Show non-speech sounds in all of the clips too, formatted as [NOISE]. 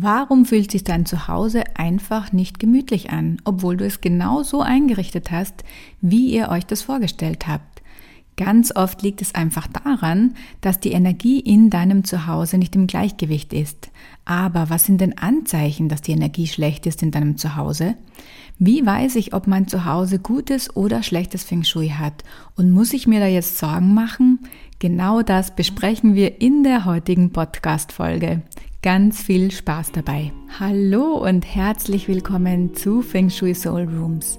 Warum fühlt sich dein Zuhause einfach nicht gemütlich an, obwohl du es genau so eingerichtet hast, wie ihr euch das vorgestellt habt? Ganz oft liegt es einfach daran, dass die Energie in deinem Zuhause nicht im Gleichgewicht ist. Aber was sind denn Anzeichen, dass die Energie schlecht ist in deinem Zuhause? Wie weiß ich, ob mein Zuhause gutes oder schlechtes Feng Shui hat? Und muss ich mir da jetzt Sorgen machen? Genau das besprechen wir in der heutigen Podcast-Folge. Ganz viel Spaß dabei. Hallo und herzlich willkommen zu Feng Shui Soul Rooms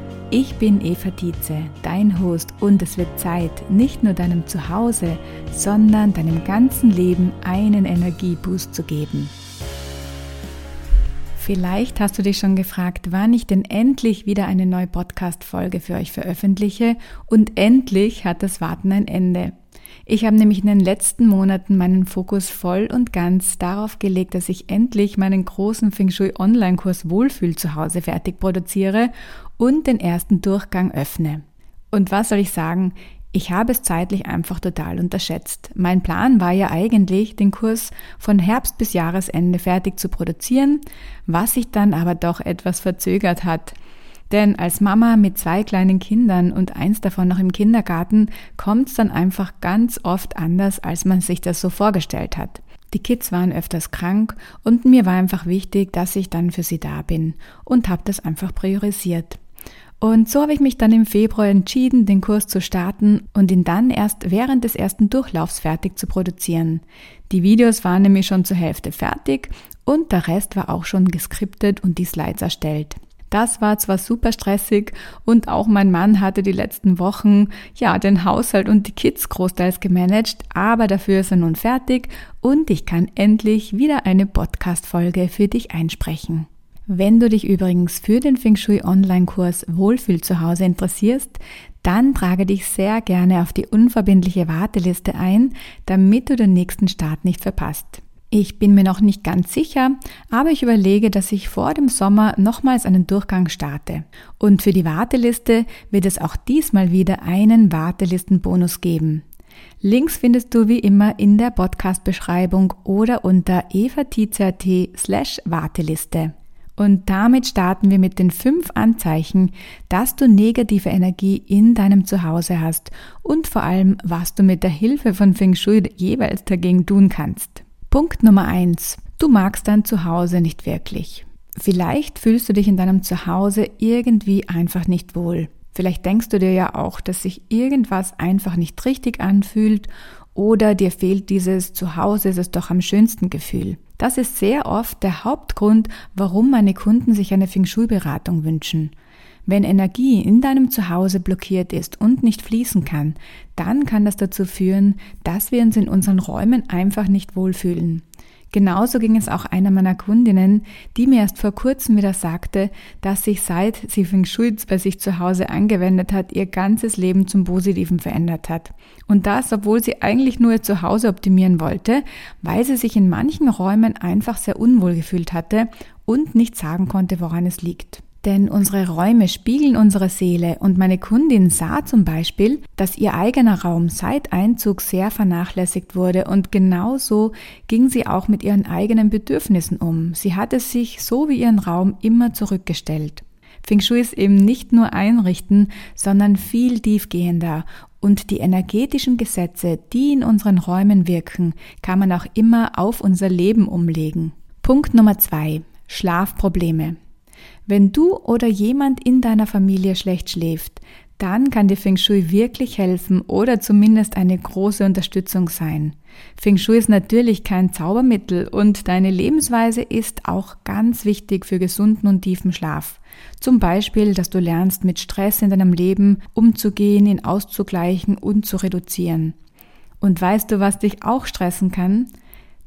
Ich bin Eva Dietze, dein Host und es wird Zeit, nicht nur deinem Zuhause, sondern deinem ganzen Leben einen Energieboost zu geben. Vielleicht hast du dich schon gefragt, wann ich denn endlich wieder eine neue Podcast-Folge für euch veröffentliche und endlich hat das Warten ein Ende. Ich habe nämlich in den letzten Monaten meinen Fokus voll und ganz darauf gelegt, dass ich endlich meinen großen Feng Shui Online-Kurs Wohlfühl zu Hause fertig produziere und den ersten Durchgang öffne. Und was soll ich sagen? Ich habe es zeitlich einfach total unterschätzt. Mein Plan war ja eigentlich, den Kurs von Herbst bis Jahresende fertig zu produzieren, was sich dann aber doch etwas verzögert hat. Denn als Mama mit zwei kleinen Kindern und eins davon noch im Kindergarten kommt es dann einfach ganz oft anders, als man sich das so vorgestellt hat. Die Kids waren öfters krank und mir war einfach wichtig, dass ich dann für sie da bin und habe das einfach priorisiert. Und so habe ich mich dann im Februar entschieden, den Kurs zu starten und ihn dann erst während des ersten Durchlaufs fertig zu produzieren. Die Videos waren nämlich schon zur Hälfte fertig und der Rest war auch schon geskriptet und die Slides erstellt. Das war zwar super stressig und auch mein Mann hatte die letzten Wochen ja den Haushalt und die Kids großteils gemanagt, aber dafür ist er nun fertig und ich kann endlich wieder eine Podcast Folge für dich einsprechen. Wenn du dich übrigens für den Feng Shui Online-Kurs Wohlfühl zu Hause interessierst, dann trage dich sehr gerne auf die unverbindliche Warteliste ein, damit du den nächsten Start nicht verpasst. Ich bin mir noch nicht ganz sicher, aber ich überlege, dass ich vor dem Sommer nochmals einen Durchgang starte. Und für die Warteliste wird es auch diesmal wieder einen Wartelistenbonus geben. Links findest du wie immer in der Podcast-Beschreibung oder unter evatizert slash Warteliste. Und damit starten wir mit den fünf Anzeichen, dass du negative Energie in deinem Zuhause hast und vor allem, was du mit der Hilfe von Feng Shui jeweils dagegen tun kannst. Punkt Nummer eins: Du magst dein Zuhause nicht wirklich. Vielleicht fühlst du dich in deinem Zuhause irgendwie einfach nicht wohl. Vielleicht denkst du dir ja auch, dass sich irgendwas einfach nicht richtig anfühlt oder dir fehlt dieses Zuhause ist es doch am schönsten Gefühl. Das ist sehr oft der Hauptgrund, warum meine Kunden sich eine Feng Shui-Beratung wünschen. Wenn Energie in deinem Zuhause blockiert ist und nicht fließen kann, dann kann das dazu führen, dass wir uns in unseren Räumen einfach nicht wohlfühlen. Genauso ging es auch einer meiner Kundinnen, die mir erst vor kurzem wieder sagte, dass sich seit sie Feng Shui bei sich zu Hause angewendet hat, ihr ganzes Leben zum Positiven verändert hat. Und das, obwohl sie eigentlich nur ihr Zuhause optimieren wollte, weil sie sich in manchen Räumen einfach sehr unwohl gefühlt hatte und nicht sagen konnte, woran es liegt. Denn unsere Räume spiegeln unsere Seele und meine Kundin sah zum Beispiel, dass ihr eigener Raum seit Einzug sehr vernachlässigt wurde und genauso ging sie auch mit ihren eigenen Bedürfnissen um. Sie hatte sich so wie ihren Raum immer zurückgestellt. Feng Shui ist eben nicht nur einrichten, sondern viel tiefgehender und die energetischen Gesetze, die in unseren Räumen wirken, kann man auch immer auf unser Leben umlegen. Punkt Nummer zwei. Schlafprobleme. Wenn du oder jemand in deiner Familie schlecht schläft, dann kann dir Feng Shui wirklich helfen oder zumindest eine große Unterstützung sein. Feng Shui ist natürlich kein Zaubermittel und deine Lebensweise ist auch ganz wichtig für gesunden und tiefen Schlaf. Zum Beispiel, dass du lernst, mit Stress in deinem Leben umzugehen, ihn auszugleichen und zu reduzieren. Und weißt du, was dich auch stressen kann?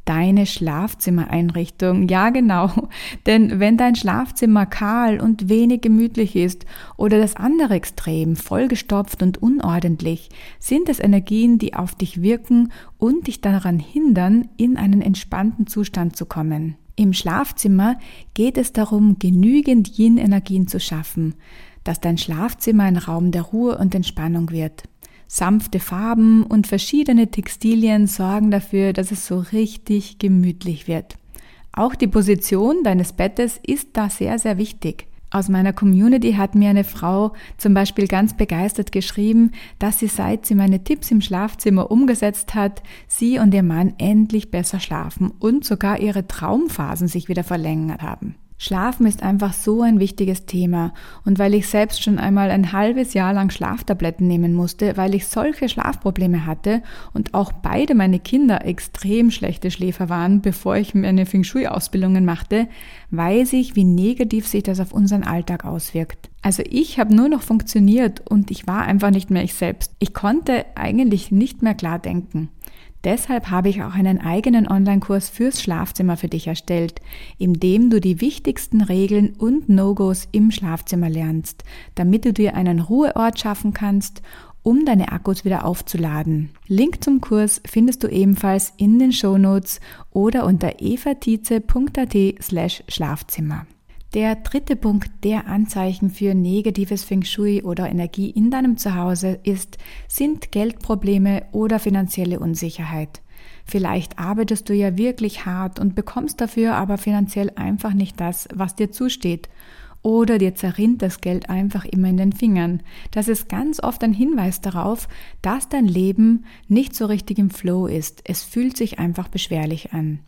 Deine Schlafzimmereinrichtung. Ja, genau. [LAUGHS] Denn wenn dein Schlafzimmer kahl und wenig gemütlich ist oder das andere Extrem vollgestopft und unordentlich, sind es Energien, die auf dich wirken und dich daran hindern, in einen entspannten Zustand zu kommen. Im Schlafzimmer geht es darum, genügend Yin-Energien zu schaffen, dass dein Schlafzimmer ein Raum der Ruhe und Entspannung wird. Sanfte Farben und verschiedene Textilien sorgen dafür, dass es so richtig gemütlich wird. Auch die Position deines Bettes ist da sehr, sehr wichtig. Aus meiner Community hat mir eine Frau zum Beispiel ganz begeistert geschrieben, dass sie seit sie meine Tipps im Schlafzimmer umgesetzt hat, sie und ihr Mann endlich besser schlafen und sogar ihre Traumphasen sich wieder verlängert haben. Schlafen ist einfach so ein wichtiges Thema und weil ich selbst schon einmal ein halbes Jahr lang Schlaftabletten nehmen musste, weil ich solche Schlafprobleme hatte und auch beide meine Kinder extrem schlechte Schläfer waren, bevor ich meine Feng Shui Ausbildungen machte, weiß ich, wie negativ sich das auf unseren Alltag auswirkt. Also ich habe nur noch funktioniert und ich war einfach nicht mehr ich selbst. Ich konnte eigentlich nicht mehr klar denken. Deshalb habe ich auch einen eigenen Online-Kurs fürs Schlafzimmer für dich erstellt, in dem du die wichtigsten Regeln und No-Gos im Schlafzimmer lernst, damit du dir einen Ruheort schaffen kannst, um deine Akkus wieder aufzuladen. Link zum Kurs findest du ebenfalls in den Shownotes oder unter evatize.at slash Schlafzimmer. Der dritte Punkt der Anzeichen für negatives Feng Shui oder Energie in deinem Zuhause ist, sind Geldprobleme oder finanzielle Unsicherheit. Vielleicht arbeitest du ja wirklich hart und bekommst dafür aber finanziell einfach nicht das, was dir zusteht. Oder dir zerrinnt das Geld einfach immer in den Fingern. Das ist ganz oft ein Hinweis darauf, dass dein Leben nicht so richtig im Flow ist. Es fühlt sich einfach beschwerlich an.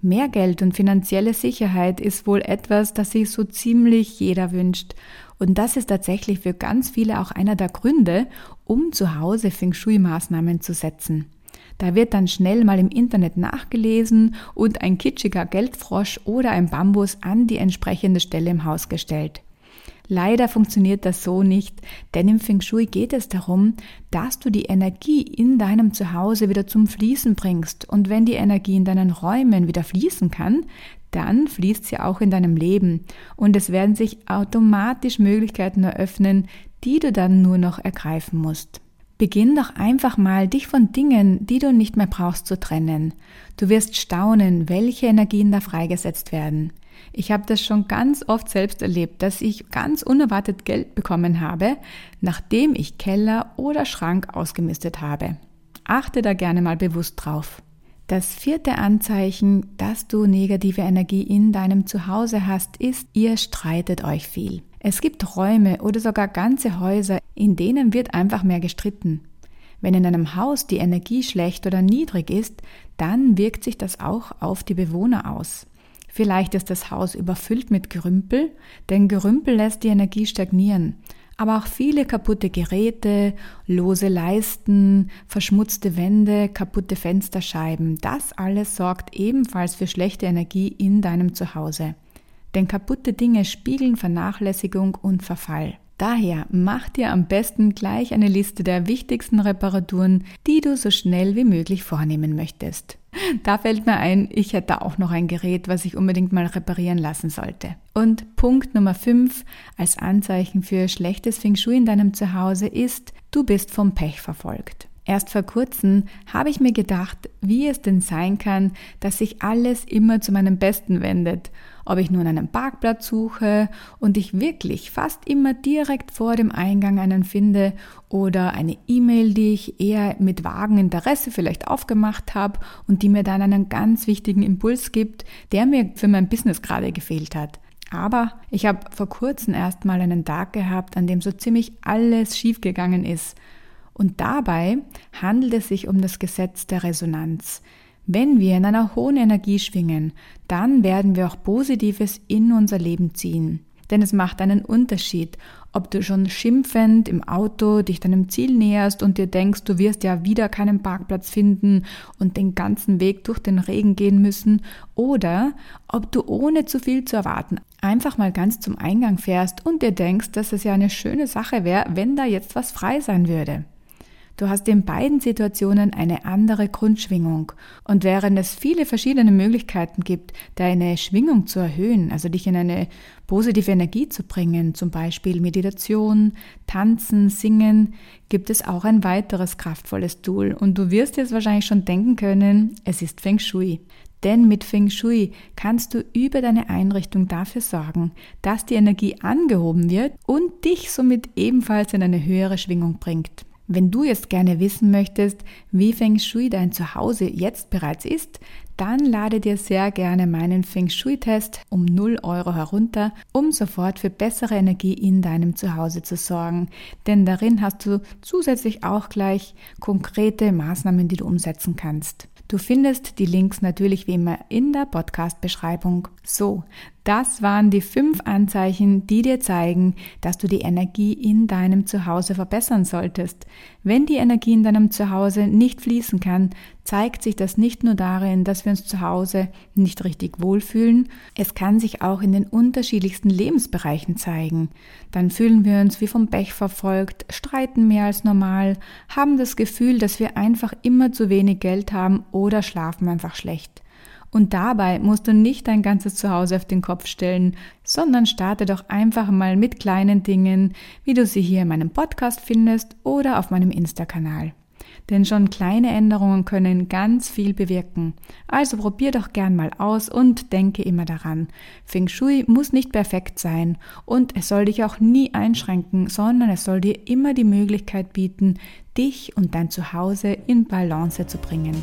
Mehr Geld und finanzielle Sicherheit ist wohl etwas, das sich so ziemlich jeder wünscht. Und das ist tatsächlich für ganz viele auch einer der Gründe, um zu Hause Feng Shui-Maßnahmen zu setzen. Da wird dann schnell mal im Internet nachgelesen und ein kitschiger Geldfrosch oder ein Bambus an die entsprechende Stelle im Haus gestellt. Leider funktioniert das so nicht, denn im Feng Shui geht es darum, dass du die Energie in deinem Zuhause wieder zum Fließen bringst. Und wenn die Energie in deinen Räumen wieder fließen kann, dann fließt sie auch in deinem Leben. Und es werden sich automatisch Möglichkeiten eröffnen, die du dann nur noch ergreifen musst. Beginn doch einfach mal, dich von Dingen, die du nicht mehr brauchst, zu trennen. Du wirst staunen, welche Energien da freigesetzt werden. Ich habe das schon ganz oft selbst erlebt, dass ich ganz unerwartet Geld bekommen habe, nachdem ich Keller oder Schrank ausgemistet habe. Achte da gerne mal bewusst drauf. Das vierte Anzeichen, dass du negative Energie in deinem Zuhause hast, ist, ihr streitet euch viel. Es gibt Räume oder sogar ganze Häuser, in denen wird einfach mehr gestritten. Wenn in einem Haus die Energie schlecht oder niedrig ist, dann wirkt sich das auch auf die Bewohner aus. Vielleicht ist das Haus überfüllt mit Gerümpel, denn Gerümpel lässt die Energie stagnieren. Aber auch viele kaputte Geräte, lose Leisten, verschmutzte Wände, kaputte Fensterscheiben, das alles sorgt ebenfalls für schlechte Energie in deinem Zuhause. Denn kaputte Dinge spiegeln Vernachlässigung und Verfall. Daher mach dir am besten gleich eine Liste der wichtigsten Reparaturen, die du so schnell wie möglich vornehmen möchtest. Da fällt mir ein, ich hätte auch noch ein Gerät, was ich unbedingt mal reparieren lassen sollte. Und Punkt Nummer 5 als Anzeichen für schlechtes Feng Shui in deinem Zuhause ist, du bist vom Pech verfolgt. Erst vor kurzem habe ich mir gedacht, wie es denn sein kann, dass sich alles immer zu meinem Besten wendet. Ob ich nun einen Parkplatz suche und ich wirklich fast immer direkt vor dem Eingang einen finde oder eine E-Mail, die ich eher mit vagen Interesse vielleicht aufgemacht habe und die mir dann einen ganz wichtigen Impuls gibt, der mir für mein Business gerade gefehlt hat. Aber ich habe vor kurzem erst mal einen Tag gehabt, an dem so ziemlich alles schiefgegangen ist und dabei handelt es sich um das Gesetz der Resonanz. Wenn wir in einer hohen Energie schwingen, dann werden wir auch Positives in unser Leben ziehen. Denn es macht einen Unterschied, ob du schon schimpfend im Auto dich deinem Ziel näherst und dir denkst, du wirst ja wieder keinen Parkplatz finden und den ganzen Weg durch den Regen gehen müssen, oder ob du ohne zu viel zu erwarten einfach mal ganz zum Eingang fährst und dir denkst, dass es ja eine schöne Sache wäre, wenn da jetzt was frei sein würde. Du hast in beiden Situationen eine andere Grundschwingung. Und während es viele verschiedene Möglichkeiten gibt, deine Schwingung zu erhöhen, also dich in eine positive Energie zu bringen, zum Beispiel Meditation, Tanzen, Singen, gibt es auch ein weiteres kraftvolles Tool. Und du wirst jetzt wahrscheinlich schon denken können, es ist Feng Shui. Denn mit Feng Shui kannst du über deine Einrichtung dafür sorgen, dass die Energie angehoben wird und dich somit ebenfalls in eine höhere Schwingung bringt. Wenn du jetzt gerne wissen möchtest, wie Feng Shui dein Zuhause jetzt bereits ist, dann lade dir sehr gerne meinen Feng Shui-Test um 0 Euro herunter, um sofort für bessere Energie in deinem Zuhause zu sorgen. Denn darin hast du zusätzlich auch gleich konkrete Maßnahmen, die du umsetzen kannst. Du findest die Links natürlich wie immer in der Podcast-Beschreibung. So, das waren die fünf Anzeichen, die dir zeigen, dass du die Energie in deinem Zuhause verbessern solltest. Wenn die Energie in deinem Zuhause nicht fließen kann, zeigt sich das nicht nur darin, dass wir uns zu Hause nicht richtig wohlfühlen, es kann sich auch in den unterschiedlichsten Lebensbereichen zeigen. Dann fühlen wir uns wie vom Pech verfolgt, streiten mehr als normal, haben das Gefühl, dass wir einfach immer zu wenig Geld haben oder schlafen einfach schlecht. Und dabei musst du nicht dein ganzes Zuhause auf den Kopf stellen, sondern starte doch einfach mal mit kleinen Dingen, wie du sie hier in meinem Podcast findest oder auf meinem Insta-Kanal. Denn schon kleine Änderungen können ganz viel bewirken. Also probier doch gern mal aus und denke immer daran. Feng Shui muss nicht perfekt sein und es soll dich auch nie einschränken, sondern es soll dir immer die Möglichkeit bieten, dich und dein Zuhause in Balance zu bringen.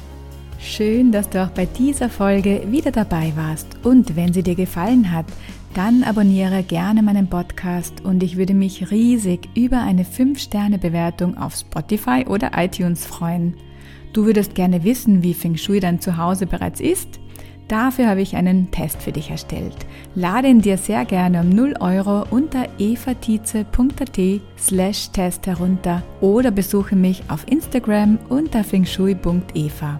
Schön, dass du auch bei dieser Folge wieder dabei warst. Und wenn sie dir gefallen hat, dann abonniere gerne meinen Podcast und ich würde mich riesig über eine 5-Sterne-Bewertung auf Spotify oder iTunes freuen. Du würdest gerne wissen, wie Feng Shui dein Zuhause bereits ist? Dafür habe ich einen Test für dich erstellt. Lade ihn dir sehr gerne um 0 Euro unter evatize.at slash Test herunter oder besuche mich auf Instagram unter fengshui.eva.